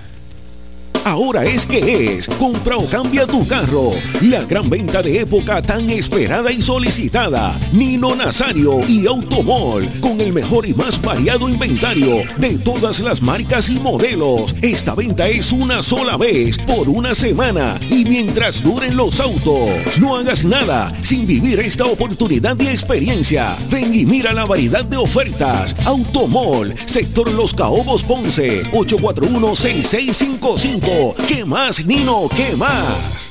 Ahora es que es. Compra o cambia tu carro. La gran venta de época tan esperada y solicitada. Nino Nazario y Automall. Con el mejor y más variado inventario de todas las marcas y modelos. Esta venta es una sola vez por una semana y mientras duren los autos. No hagas nada sin vivir esta oportunidad y experiencia. Ven y mira la variedad de ofertas. Automall, sector Los Caobos Ponce, 841-6655. ¿Qué más, Nino? ¿Qué más?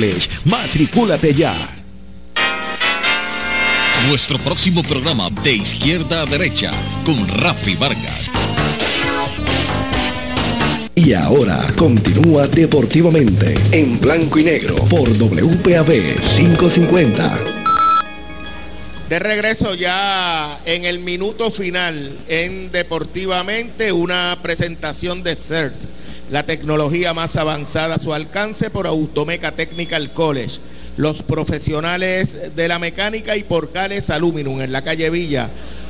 Matricúlate ya. Nuestro próximo programa de izquierda a derecha con Rafi Vargas. Y ahora continúa deportivamente en blanco y negro por WPAB 550. De regreso ya en el minuto final en Deportivamente, una presentación de CERT, la tecnología más avanzada a su alcance por Automeca Technical College. Los profesionales de la mecánica y Porcales Aluminum en la calle Villa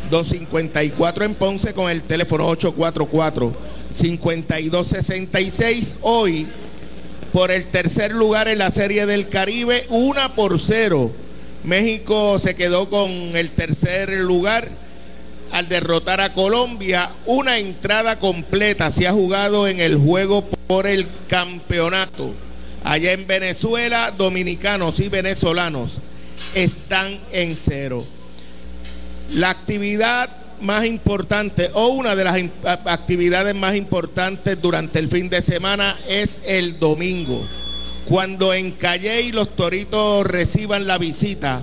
254 en Ponce con el teléfono 844-5266. Hoy, por el tercer lugar en la Serie del Caribe, una por cero. México se quedó con el tercer lugar al derrotar a Colombia. Una entrada completa se ha jugado en el juego por el campeonato. Allá en Venezuela, dominicanos y venezolanos están en cero. La actividad más importante o una de las actividades más importantes durante el fin de semana es el domingo, cuando en Calley los toritos reciban la visita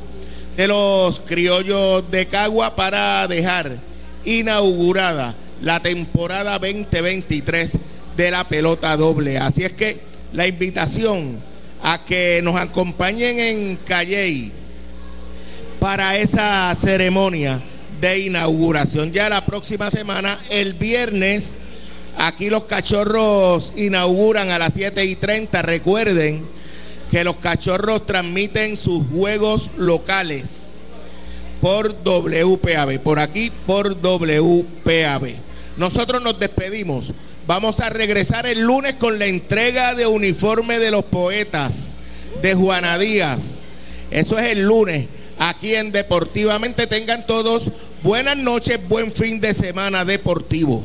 de los criollos de Cagua para dejar inaugurada la temporada 2023 de la pelota doble. Así es que la invitación a que nos acompañen en Calley para esa ceremonia de inauguración. Ya la próxima semana, el viernes, aquí los cachorros inauguran a las 7 y 30. Recuerden que los cachorros transmiten sus juegos locales por WPAB, por aquí por WPAB. Nosotros nos despedimos. Vamos a regresar el lunes con la entrega de uniforme de los poetas de Juana Díaz. Eso es el lunes. Aquí en Deportivamente tengan todos buenas noches, buen fin de semana deportivo.